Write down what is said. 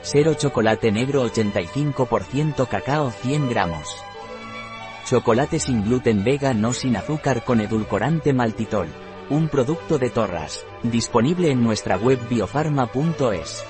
Sero chocolate negro 85% cacao 100 gramos. Chocolate sin gluten vega no sin azúcar con edulcorante maltitol. Un producto de Torras. Disponible en nuestra web biofarma.es.